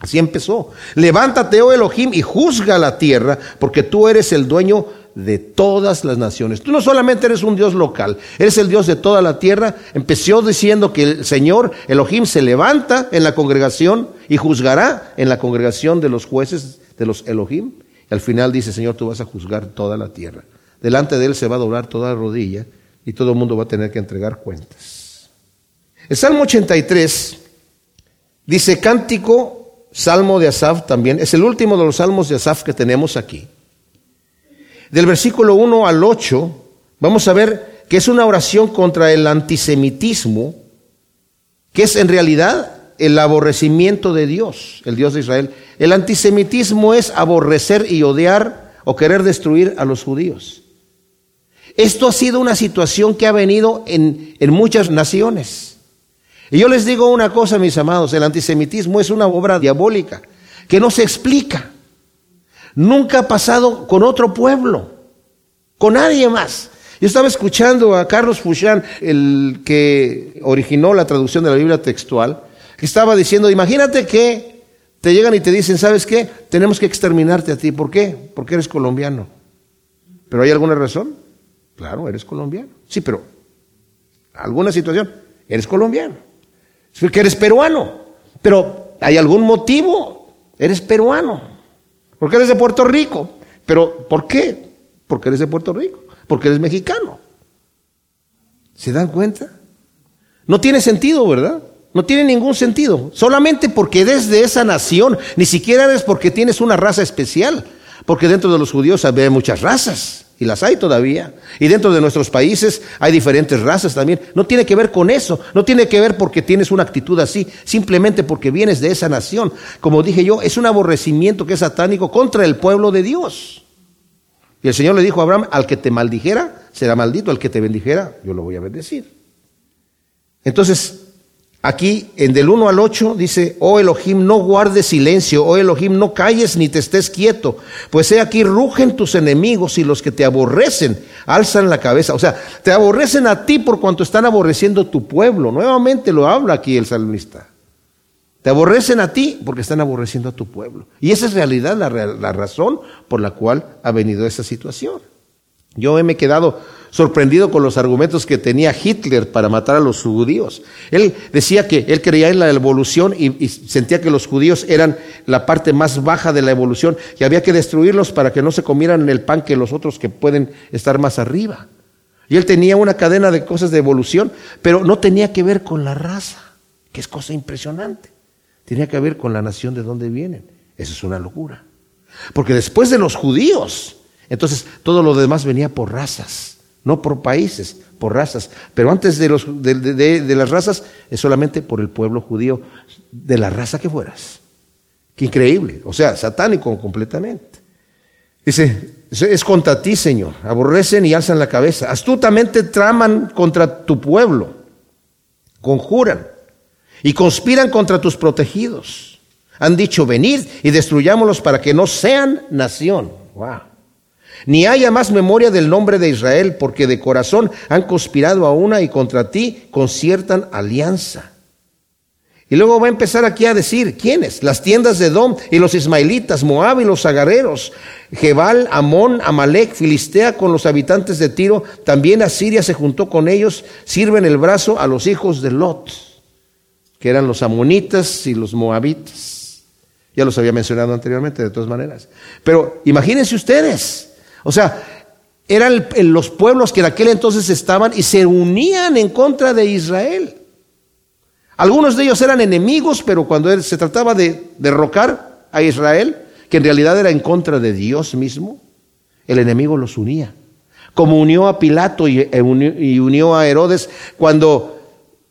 Así empezó. Levántate, oh Elohim, y juzga la tierra, porque tú eres el dueño de todas las naciones. Tú no solamente eres un Dios local, eres el Dios de toda la tierra. Empezó diciendo que el Señor Elohim se levanta en la congregación y juzgará en la congregación de los jueces de los Elohim. Y al final dice, Señor, tú vas a juzgar toda la tierra. Delante de Él se va a doblar toda la rodilla y todo el mundo va a tener que entregar cuentas. El Salmo 83 dice, cántico, Salmo de Asaf también, es el último de los salmos de Asaf que tenemos aquí. Del versículo 1 al 8, vamos a ver que es una oración contra el antisemitismo, que es en realidad el aborrecimiento de Dios, el Dios de Israel. El antisemitismo es aborrecer y odiar o querer destruir a los judíos. Esto ha sido una situación que ha venido en, en muchas naciones. Y yo les digo una cosa, mis amados, el antisemitismo es una obra diabólica que no se explica. Nunca ha pasado con otro pueblo, con nadie más. Yo estaba escuchando a Carlos Fouchán, el que originó la traducción de la Biblia textual, que estaba diciendo, imagínate que te llegan y te dicen, ¿sabes qué? Tenemos que exterminarte a ti. ¿Por qué? Porque eres colombiano. ¿Pero hay alguna razón? Claro, eres colombiano. Sí, pero alguna situación, eres colombiano. Es porque eres peruano. Pero hay algún motivo, eres peruano. Porque eres de Puerto Rico. Pero ¿por qué? Porque eres de Puerto Rico. Porque eres mexicano. ¿Se dan cuenta? No tiene sentido, ¿verdad? No tiene ningún sentido. Solamente porque eres de esa nación. Ni siquiera eres porque tienes una raza especial. Porque dentro de los judíos hay muchas razas. Y las hay todavía. Y dentro de nuestros países hay diferentes razas también. No tiene que ver con eso. No tiene que ver porque tienes una actitud así. Simplemente porque vienes de esa nación. Como dije yo, es un aborrecimiento que es satánico contra el pueblo de Dios. Y el Señor le dijo a Abraham, al que te maldijera, será maldito. Al que te bendijera, yo lo voy a bendecir. Entonces, Aquí, en del 1 al 8, dice, oh Elohim, no guardes silencio, oh Elohim, no calles ni te estés quieto, pues he aquí rugen tus enemigos y los que te aborrecen alzan la cabeza. O sea, te aborrecen a ti por cuanto están aborreciendo tu pueblo. Nuevamente lo habla aquí el salmista. Te aborrecen a ti porque están aborreciendo a tu pueblo. Y esa es realidad la, la razón por la cual ha venido esa situación. Yo me he quedado sorprendido con los argumentos que tenía Hitler para matar a los judíos. Él decía que él creía en la evolución y, sentía que los judíos eran la parte más baja de la evolución, que había que destruirlos para que no se comieran el pan que los otros que pueden estar más arriba. Y él tenía una cadena de cosas de evolución, pero no tenía que ver con la raza, que es cosa impresionante. Tenía que ver con la nación de donde vienen. Eso es una locura. Porque después de los judíos, entonces todo lo demás venía por razas no por países, por razas. Pero antes de, las razas es solamente por el pueblo judío, de la raza que fueras. Qué increíble, o sea, satánico completamente. Dice, es contra ti, Señor. Aborrecen y alzan la cabeza. Astutamente traman contra tu pueblo. Conjuran y conspiran contra tus protegidos. Han dicho, venid y destruyámoslos para que no sean nación. Wow. Ni haya más memoria del nombre de Israel, porque de corazón han conspirado a una y contra ti conciertan alianza. Y luego va a empezar aquí a decir, ¿quiénes? Las tiendas de Dom y los ismaelitas, Moab y los agareros, Jebal, Amón, Amalek, Filistea con los habitantes de Tiro, también Asiria se juntó con ellos, sirven el brazo a los hijos de Lot, que eran los amonitas y los moabitas. Ya los había mencionado anteriormente, de todas maneras. Pero imagínense ustedes, o sea, eran los pueblos que en aquel entonces estaban y se unían en contra de Israel. Algunos de ellos eran enemigos, pero cuando se trataba de derrocar a Israel, que en realidad era en contra de Dios mismo, el enemigo los unía. Como unió a Pilato y, e unió a Herodes cuando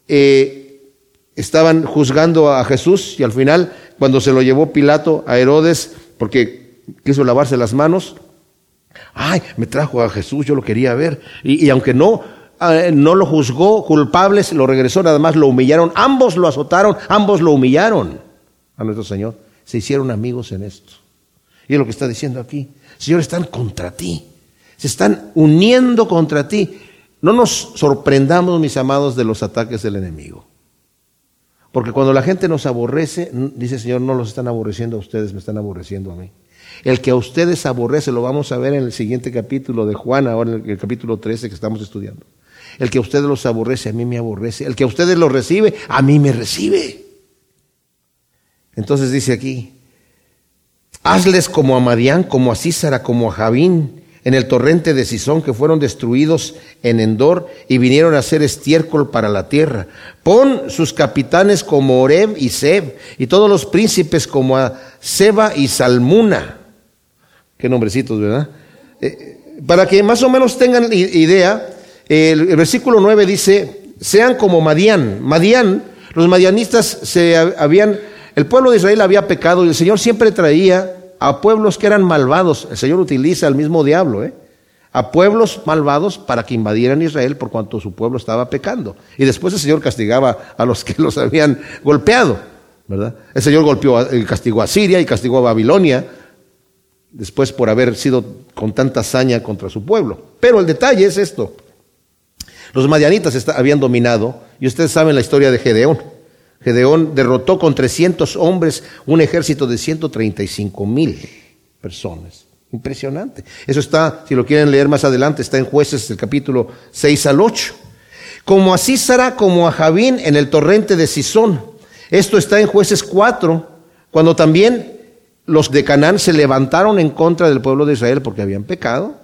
eh, estaban juzgando a Jesús y al final, cuando se lo llevó Pilato a Herodes, porque quiso lavarse las manos, ay, me trajo a Jesús, yo lo quería ver. Y, aunque no, eh, no lo juzgó culpable, lo regresó, nada más lo humillaron, ambos lo azotaron, ambos lo humillaron a nuestro Señor. Se hicieron amigos en esto. Y es lo que está diciendo aquí. Señor, están contra ti. Se están uniendo contra ti. No nos sorprendamos, mis amados, de los ataques del enemigo. Porque cuando la gente nos aborrece, dice Señor, no los están aborreciendo a ustedes, me están aborreciendo a mí. El que a ustedes aborrece, lo vamos a ver en el siguiente capítulo de Juan, ahora en el, capítulo 13 que estamos estudiando. El que a ustedes los aborrece, a mí me aborrece. El que a ustedes los recibe, a mí me recibe. Entonces dice aquí, hazles como a Madián, como a Císara, como a Javín, en el torrente de Sison, que fueron destruidos en Endor y vinieron a ser estiércol para la tierra. Pon sus capitanes como Oreb y Seb, y todos los príncipes como a Seba y Salmuna. Qué nombrecitos, ¿verdad? Eh, para que más o menos tengan idea, el, versículo 9 dice, sean como Madián. Madián, los madianistas se habían, el pueblo de Israel había pecado y el Señor siempre traía a pueblos que eran malvados. El Señor utiliza el mismo diablo, ¿eh? A pueblos malvados para que invadieran Israel por cuanto su pueblo estaba pecando. Y después el Señor castigaba a los que los habían golpeado, ¿verdad? El Señor golpeó, castigó a Siria y castigó a Babilonia después por haber sido con tanta hazaña contra su pueblo. Pero el detalle es esto. Los madianitas habían dominado, y ustedes saben la historia de Gedeón. Gedeón derrotó con 300 hombres un ejército de 135 mil personas. Impresionante. Eso está, si lo quieren leer más adelante, está en jueces del capítulo 6 al 8. Como a Císara, como a Javín en el torrente de Sison. Esto está en jueces 4, cuando también los de Canaán se levantaron en contra del pueblo de Israel porque habían pecado.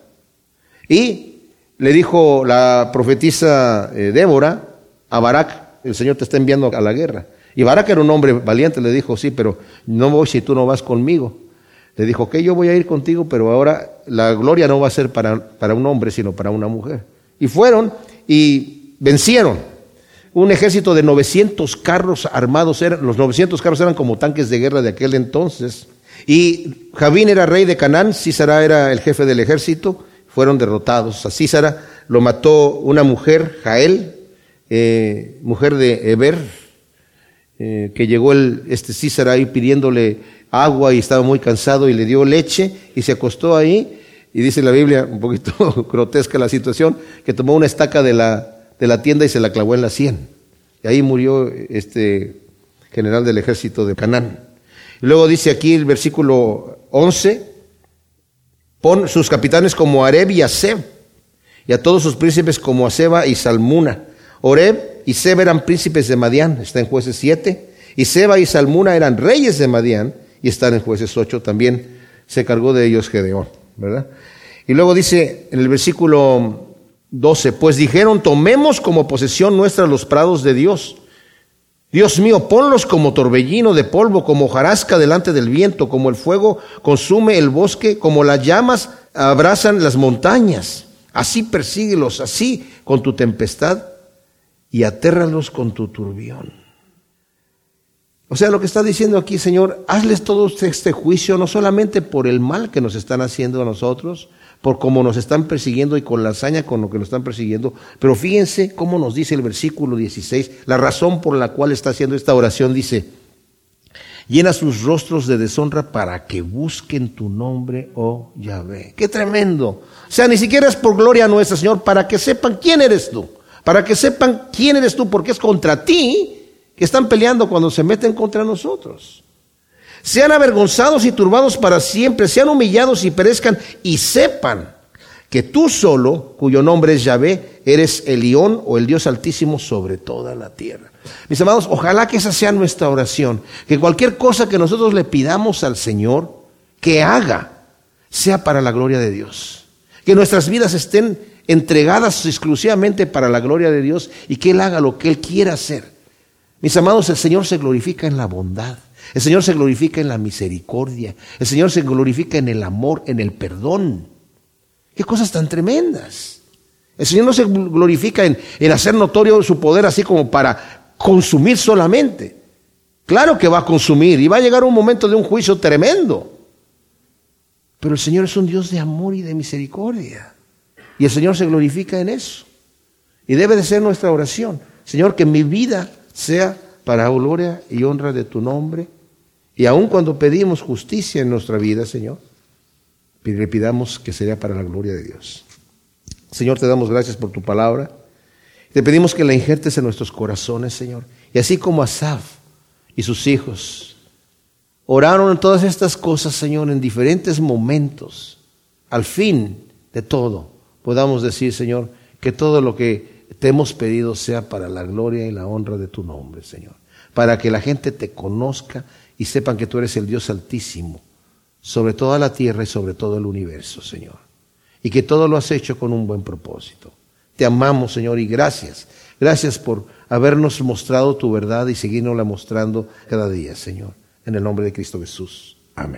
Y le dijo la profetisa eh, Débora a Barak, el Señor te está enviando a la guerra. Y Barak era un hombre valiente, le dijo, sí, pero no voy si tú no vas conmigo. Le dijo, que yo voy a ir contigo, pero ahora la gloria no va a ser para, para un hombre, sino para una mujer. Y fueron y vencieron. Un ejército de 900 carros armados, eran, los 900 carros eran como tanques de guerra de aquel entonces. Y Javín era rey de Canaán, Císara era el jefe del ejército, fueron derrotados. A Císara lo mató una mujer, Jael, eh, mujer de Eber, eh, que llegó el, este Císara ahí pidiéndole agua y estaba muy cansado y le dio leche y se acostó ahí. Y dice la Biblia, un poquito grotesca la situación, que tomó una estaca de la, de la tienda y se la clavó en la sien. Y ahí murió este general del ejército de Canaán. Luego dice aquí el versículo 11, pon sus capitanes como Areb y Aseb, y a todos sus príncipes como Aseba y Salmuna Oreb y Seba eran príncipes de Madián, está en jueces 7. Y Seba y Salmuna eran reyes de Madián y están en jueces 8. También se cargó de ellos Gedeón, ¿verdad? Y luego dice en el versículo 12, pues dijeron, tomemos como posesión nuestra los prados de Dios. Dios mío, ponlos como torbellino de polvo, como jarasca delante del viento, como el fuego consume el bosque, como las llamas abrazan las montañas. Así persíguelos, así con tu tempestad y atérralos con tu turbión. O sea, lo que está diciendo aquí, Señor, hazles todo este juicio, no solamente por el mal que nos están haciendo a nosotros, por cómo nos están persiguiendo y con la hazaña con lo que nos están persiguiendo, pero fíjense cómo nos dice el versículo 16, la razón por la cual está haciendo esta oración, dice, llena sus rostros de deshonra para que busquen tu nombre, oh Yahvé. Qué tremendo. O sea, ni siquiera es por gloria nuestra, Señor, para que sepan quién eres tú para que sepan quién eres tú, porque es contra ti que están peleando cuando se meten contra nosotros. Sean avergonzados y turbados para siempre, sean humillados y perezcan y sepan que tú solo, cuyo nombre es Yahvé, eres el león o el Dios altísimo sobre toda la tierra. Mis amados, ojalá que esa sea nuestra oración, que cualquier cosa que nosotros le pidamos al Señor que haga, sea para la gloria de Dios. Que nuestras vidas estén entregadas exclusivamente para la gloria de Dios y que Él haga lo que Él quiera hacer. Mis amados, el Señor se glorifica en la bondad, el Señor se glorifica en la misericordia, el Señor se glorifica en el amor, en el perdón. Qué cosas tan tremendas. El Señor no se glorifica en, en hacer notorio su poder así como para consumir solamente. Claro que va a consumir y va a llegar un momento de un juicio tremendo. Pero el Señor es un Dios de amor y de misericordia. Y el Señor se glorifica en eso. Y debe de ser nuestra oración. Señor, que mi vida sea para gloria y honra de tu nombre. Y aun cuando pedimos justicia en nuestra vida, Señor, le pidamos que sea para la gloria de Dios. Señor, te damos gracias por tu palabra. Te pedimos que la injertes en nuestros corazones, Señor. Y así como Asaf y sus hijos oraron en todas estas cosas, Señor, en diferentes momentos, al fin de todo, podamos decir, Señor, que todo lo que te hemos pedido sea para la gloria y la honra de tu nombre, Señor. Para que la gente te conozca y sepan que tú eres el Dios altísimo, sobre toda la tierra y sobre todo el universo, Señor. Y que todo lo has hecho con un buen propósito. Te amamos, Señor, y gracias. Gracias por habernos mostrado tu verdad y seguirnosla mostrando cada día, Señor. En el nombre de Cristo Jesús. Amén.